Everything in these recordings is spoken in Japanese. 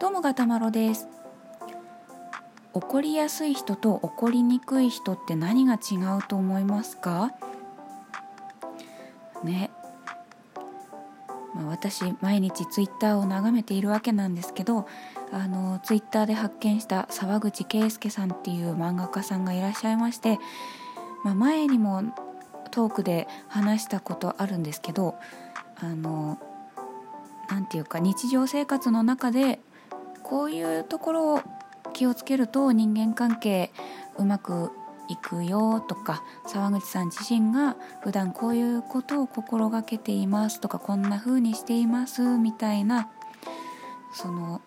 どうもがたまろです。怒りやすい人と怒りにくい人って何が違うと思いますか？ね、まあ、私毎日ツイッターを眺めているわけなんですけどあのツイッターで発見した沢口圭介さんっていう漫画家さんがいらっしゃいまして、まあ、前にもトークで話したことあるんですけどあの何て言うか日常生活の中でこういうところを気をつけると人間関係うまくいくよとか沢口さん自身が普段こういうことを心がけていますとかこんな風にしていますみたいなその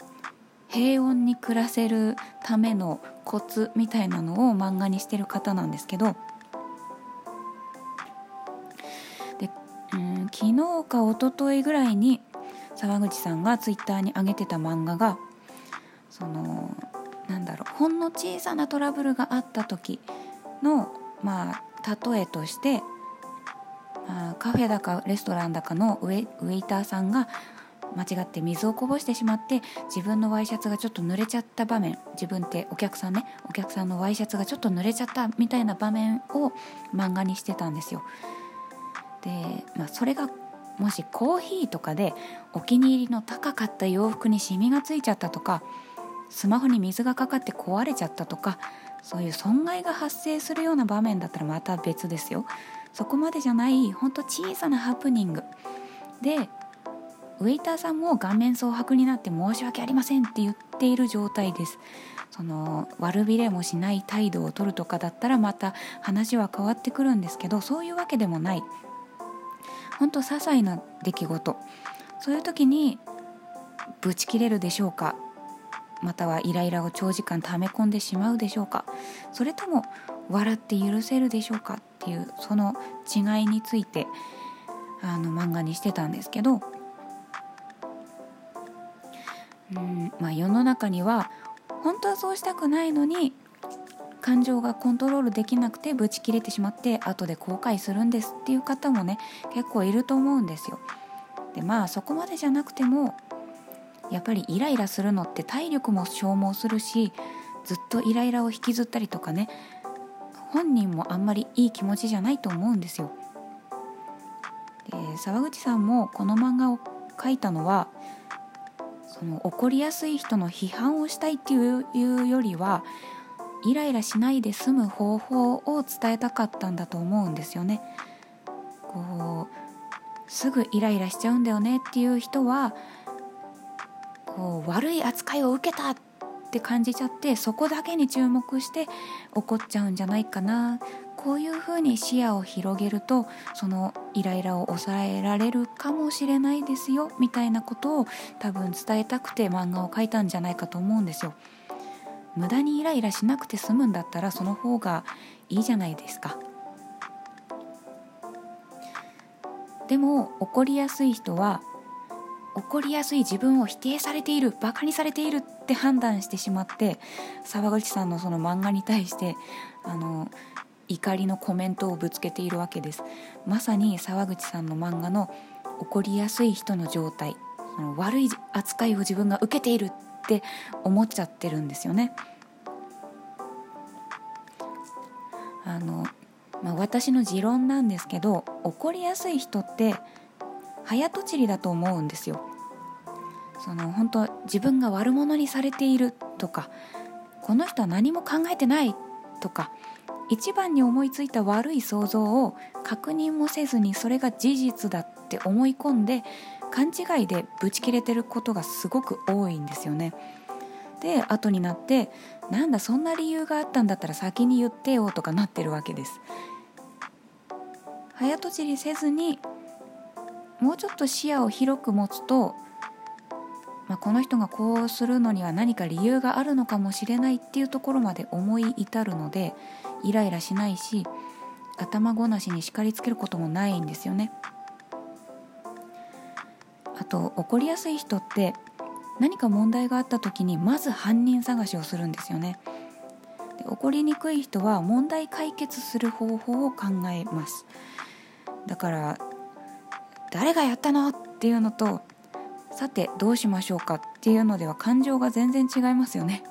平穏に暮らせるためのコツみたいなのを漫画にしてる方なんですけどでうん昨日か一昨日ぐらいに沢口さんがツイッターに上げてた漫画がそのなんだろうほんの小さなトラブルがあった時のまあ例えとして、あ、カフェだかレストランだかのウェウェイターさんが間違って水をこぼしてしまって自分のワイシャツがちょっと濡れちゃった場面自分ってお客さんねお客さんのワイシャツがちょっと濡れちゃったみたいな場面を漫画にしてたんですよ。で、まあ、それがもしコーヒーとかでお気に入りの高かった洋服にシミがついちゃったとかスマホに水がかかって壊れちゃったとかそういう損害が発生するような場面だったらまた別ですよ。そこまでじゃないほんと小さなハプニング。でウェイターさんも顔面蒼白になって申し訳ありませんって言っている状態です。その悪びれもしない態度を取るとかだったらまた話は変わってくるんですけどそういうわけでもない。ほんと些細な出来事。そういう時にブチ切れるでしょうか？またはイライラを長時間溜め込んでしまうでしょうか？それとも笑って許せるでしょうか？っていうその違いについてあの漫画にしてたんですけど。うんまあ世の中には本当はそうしたくないのに感情がコントロールできなくてブチ切れてしまって後で後悔するんですっていう方もね結構いると思うんですよ。でまあそこまでじゃなくてもやっぱりイライラするのって体力も消耗するしずっとイライラを引きずったりとかね本人もあんまりいい気持ちじゃないと思うんですよ。で沢口さんもこの漫画を描いたのはその怒りやすい人の批判をしたいっていうよりはイライラしないで済む方法を伝えたかったんだと思うんですよね。こうすぐイライラしちゃうんだよねっていう人はこう悪い扱いを受けたって感じちゃってそこだけに注目して怒っちゃうんじゃないかなこういうふうに視野を広げるとそのイライラを抑えられるかもしれないですよみたいなことを多分伝えたくて漫画を描いたんじゃないかと思うんですよ。無駄にイライラしなくて済むんだったらその方がいいじゃないですか。でも怒りやすい人は怒りやすい自分を否定されているバカにされているって判断してしまって沢口さんのその漫画に対してあの怒りのコメントをぶつけているわけです。まさに沢口さんの漫画の怒りやすい人の状態その悪い扱いを自分が受けているって思っちゃってるんですよね。あの、まあ、私の持論なんですけど怒りやすい人って早とちりだと思うんですよその本当自分が悪者にされているとかこの人は何も考えてないとか一番に思いついた悪い想像を確認もせずにそれが事実だって思い込んで勘違いでブチ切れてることがすごく多いんですよね。で後になってなんだそんな理由があったんだったら先に言ってよとかなってるわけです。早とちりせずにもうちょっと視野を広く持つと、まあ、この人がこうするのには何か理由があるのかもしれないっていうところまで思い至るのでイライラしないし頭ごなしに叱りつけることもないんですよね。あと怒りやすい人って何か問題があった時にまず犯人探しをするんですよね。で怒りにくい人は問題解決する方法を考えますだから誰がやったの？っていうのとさてどうしましょうかっていうのでは感情が全然違いますよね。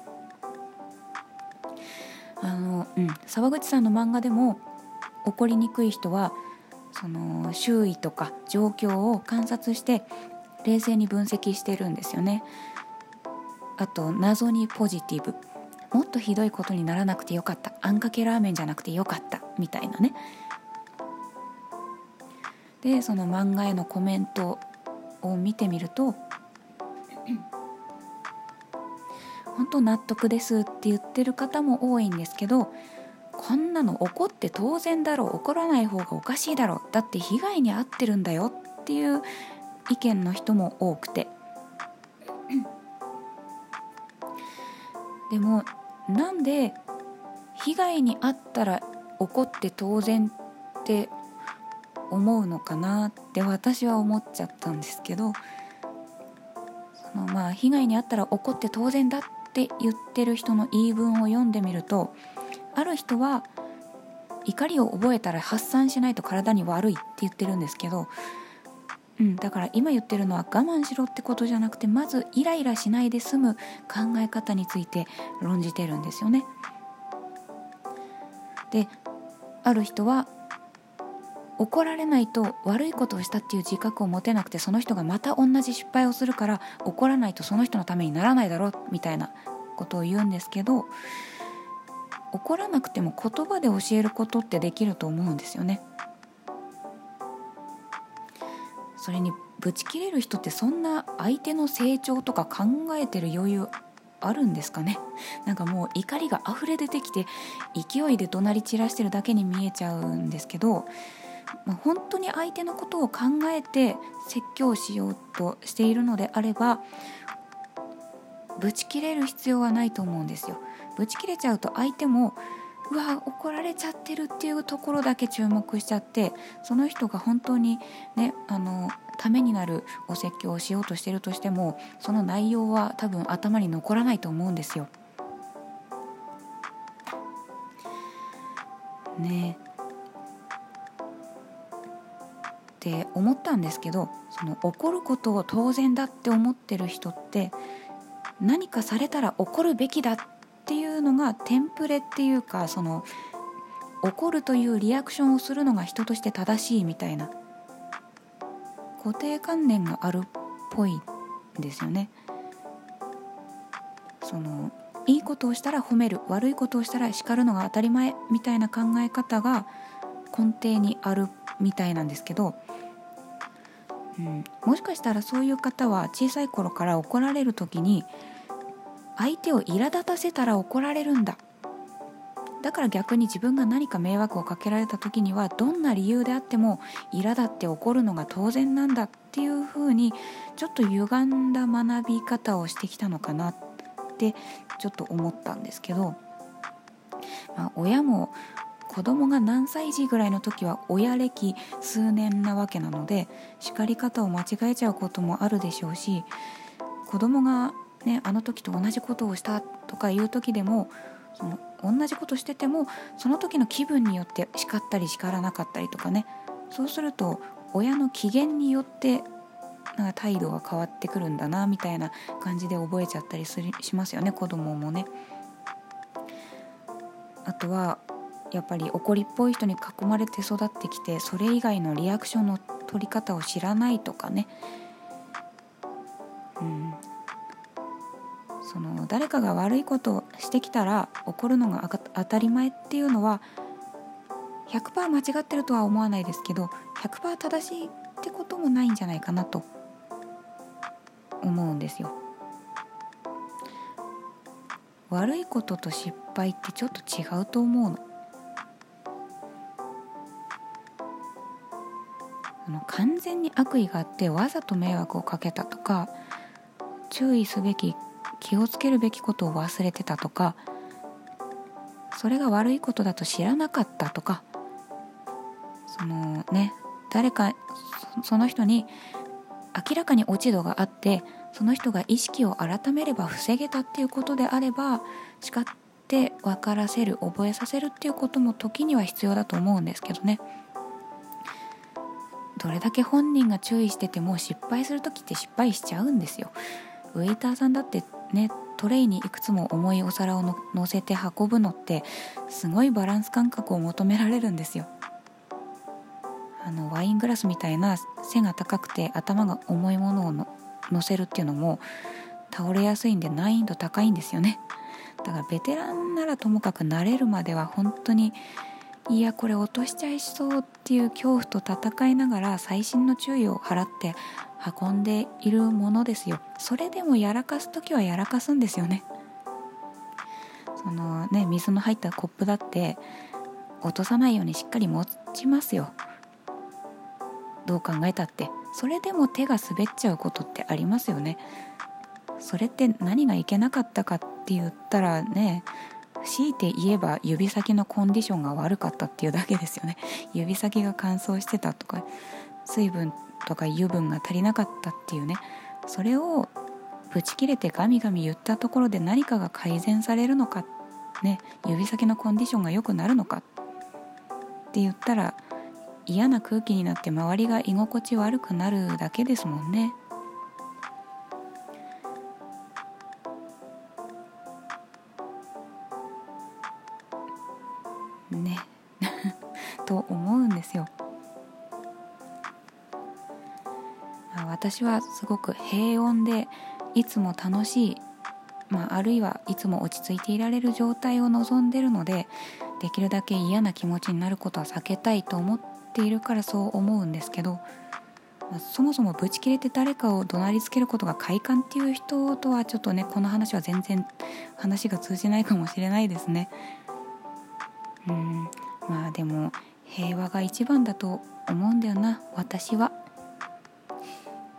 あのうん。沢口さんの漫画でも怒りにくい人はその周囲とか状況を観察して冷静に分析してるんですよね。あと謎にポジティブ。もっとひどいことにならなくてよかった。あんかけラーメンじゃなくてよかった。みたいなね。でその漫画へのコメントを見てみると 本当納得ですって言ってる方も多いんですけどこんなの怒って当然だろう怒らない方がおかしいだろうだって被害に遭ってるんだよっていう意見の人も多くて。でもなんで被害に遭ったら怒って当然って思うのかなって私は思っちゃったんですけどそのまあ被害に遭ったら怒って当然だって言ってる人の言い分を読んでみるとある人は怒りを覚えたら発散しないと体に悪いって言ってるんですけど、うん、だから今言ってるのは我慢しろってことじゃなくてまずイライラしないで済む考え方について論じてるんですよね。である人は怒られないと悪いことをしたっていう自覚を持てなくてその人がまた同じ失敗をするから怒らないとその人のためにならないだろうみたいなことを言うんですけど怒らなくても言葉で教えることってできると思うんですよね。それにブチ切れる人ってそんな相手の成長とか考えてる余裕あるんですかね？なんかもう怒りが溢れ出てきて勢いで怒鳴り散らしてるだけに見えちゃうんですけど、まあ、本当に相手のことを考えて説教しようとしているのであればブチ切れる必要はないと思うんですよ。ブチ切れちゃうと相手もうわ怒られちゃってるっていうところだけ注目しちゃってその人が本当にねあのためになるお説教をしようとしてるとしてもその内容は多分頭に残らないと思うんですよ。ねって思ったんですけどその怒ることを当然だって思ってる人って何かされたら怒るべきだっていうのがテンプレっていうかその怒るというリアクションをするのが人として正しいみたいな固定観念があるっぽいんですよね。そのいいことをしたら褒める悪いことをしたら叱るのが当たり前みたいな考え方が根底にあるみたいなんですけど、うん、もしかしたらそういう方は小さい頃から怒られる時に相手を苛立たせたら怒られるんだ。だから逆に自分が何か迷惑をかけられた時にはどんな理由であっても苛立って怒るのが当然なんだっていうふうにちょっと歪んだ学び方をしてきたのかなってちょっと思ったんですけど、まあ、親も子供が何歳児ぐらいの時は親歴数年なわけなので叱り方を間違えちゃうこともあるでしょうし子供がねあの時と同じことをしたとかいう時でもその同じことしててもその時の気分によって叱ったり叱らなかったりとかねそうすると親の機嫌によってなんか態度が変わってくるんだなみたいな感じで覚えちゃったりするしますよね子供もね。あとはやっぱり怒りっぽい人に囲まれて育ってきてそれ以外のリアクションの取り方を知らないとかね、うん、その誰かが悪いことをしてきたら怒るのが当たり前っていうのは100%間違ってるとは思わないですけど100%正しいってこともないんじゃないかなと思うんですよ。悪いことと失敗ってちょっと違うと思うの。完全に悪意があってわざと迷惑をかけたとか注意すべき気をつけるべきことを忘れてたとかそれが悪いことだと知らなかったとかそのね誰かその人に明らかに落ち度があってその人が意識を改めれば防げたっていうことであれば叱って分からせる覚えさせるっていうことも時には必要だと思うんですけどね。どれだけ本人が注意してても失敗する時って失敗しちゃうんですよ。ウェイターさんだってねトレイにいくつも重いお皿をのせて運ぶのってすごいバランス感覚を求められるんですよ。あのワイングラスみたいな背が高くて頭が重いものをの乗せるっていうのも倒れやすいんで難易度高いんですよね。だからベテランならともかく慣れるまでは本当にいやこれ落としちゃいそうっていう恐怖と戦いながら細心の注意を払って運んでいるものですよ。それでもやらかす時はやらかすんですよね。そのね水の入ったコップだって落とさないようにしっかり持ちますよ。どう考えたって。それでも手が滑っちゃうことってありますよね。それって何がいけなかったかって言ったらね強いて言えば指先のコンディションが悪かったっていうだけですよね。指先が乾燥してたとか水分とか油分が足りなかったっていうね。それをブチ切れてガミガミ言ったところで何かが改善されるのかね。指先のコンディションが良くなるのかって言ったら嫌な空気になって周りが居心地悪くなるだけですもんね。ね と思うんですよ。私はすごく平穏でいつも楽しい、まあ、あるいはいつも落ち着いていられる状態を望んでるのでできるだけ嫌な気持ちになることは避けたいと思っているからそう思うんですけど、まあ、そもそもブチ切れて誰かを怒鳴りつけることが快感っていう人とはちょっとねこの話は全然話が通じないかもしれないですね。うんまあでも平和が一番だと思うんだよな私は。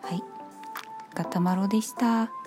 はいガタマロでした。